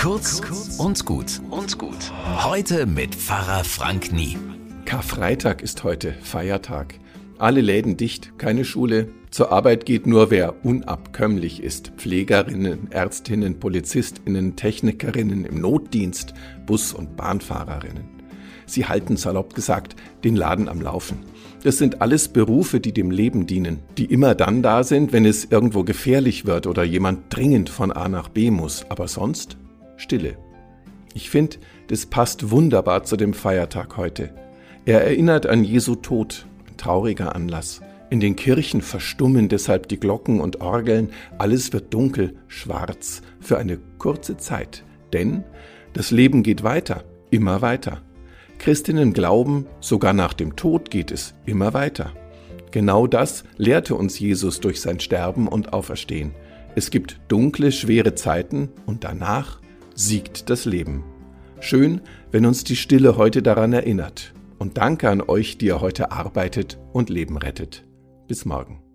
Kurz und gut und gut. Heute mit Pfarrer Frank Nie. Karfreitag ist heute Feiertag. Alle Läden dicht, keine Schule. Zur Arbeit geht nur wer unabkömmlich ist. Pflegerinnen, Ärztinnen, Polizistinnen, Technikerinnen im Notdienst, Bus- und Bahnfahrerinnen. Sie halten salopp gesagt den Laden am Laufen. Das sind alles Berufe, die dem Leben dienen, die immer dann da sind, wenn es irgendwo gefährlich wird oder jemand dringend von A nach B muss, aber sonst Stille. Ich finde, das passt wunderbar zu dem Feiertag heute. Er erinnert an Jesu Tod, trauriger Anlass. In den Kirchen verstummen deshalb die Glocken und Orgeln, alles wird dunkel, schwarz, für eine kurze Zeit. Denn das Leben geht weiter, immer weiter. Christinnen glauben, sogar nach dem Tod geht es immer weiter. Genau das lehrte uns Jesus durch sein Sterben und Auferstehen. Es gibt dunkle, schwere Zeiten und danach siegt das Leben. Schön, wenn uns die Stille heute daran erinnert. Und danke an euch, die ihr heute arbeitet und Leben rettet. Bis morgen.